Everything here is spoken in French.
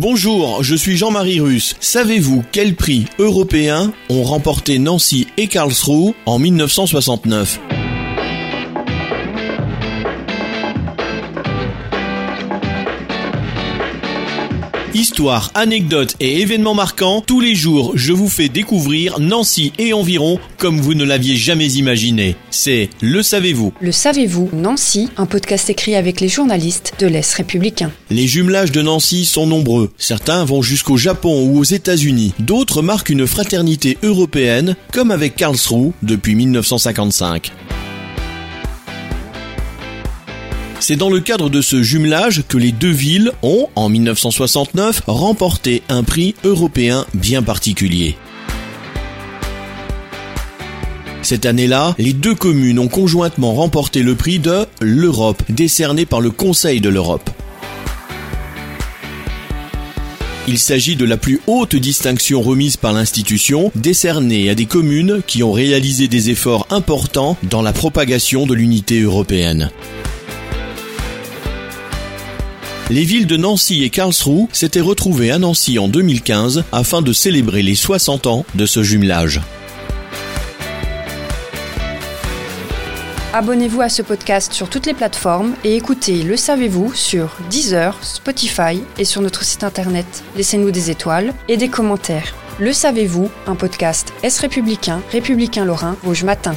Bonjour, je suis Jean-Marie Russe. Savez-vous quel prix européen ont remporté Nancy et Karlsruhe en 1969 Histoire, anecdotes et événements marquants, tous les jours je vous fais découvrir Nancy et environ comme vous ne l'aviez jamais imaginé. C'est Le Savez-vous Le savez-vous, Nancy, un podcast écrit avec les journalistes de l'Est républicain. Les jumelages de Nancy sont nombreux. Certains vont jusqu'au Japon ou aux États-Unis. D'autres marquent une fraternité européenne, comme avec Karlsruhe depuis 1955. C'est dans le cadre de ce jumelage que les deux villes ont, en 1969, remporté un prix européen bien particulier. Cette année-là, les deux communes ont conjointement remporté le prix de l'Europe, décerné par le Conseil de l'Europe. Il s'agit de la plus haute distinction remise par l'institution, décernée à des communes qui ont réalisé des efforts importants dans la propagation de l'unité européenne. Les villes de Nancy et Karlsruhe s'étaient retrouvées à Nancy en 2015 afin de célébrer les 60 ans de ce jumelage. Abonnez-vous à ce podcast sur toutes les plateformes et écoutez Le Savez-vous sur Deezer, Spotify et sur notre site internet. Laissez-nous des étoiles et des commentaires. Le Savez-vous, un podcast Est républicain, républicain lorrain, Rouge Matin.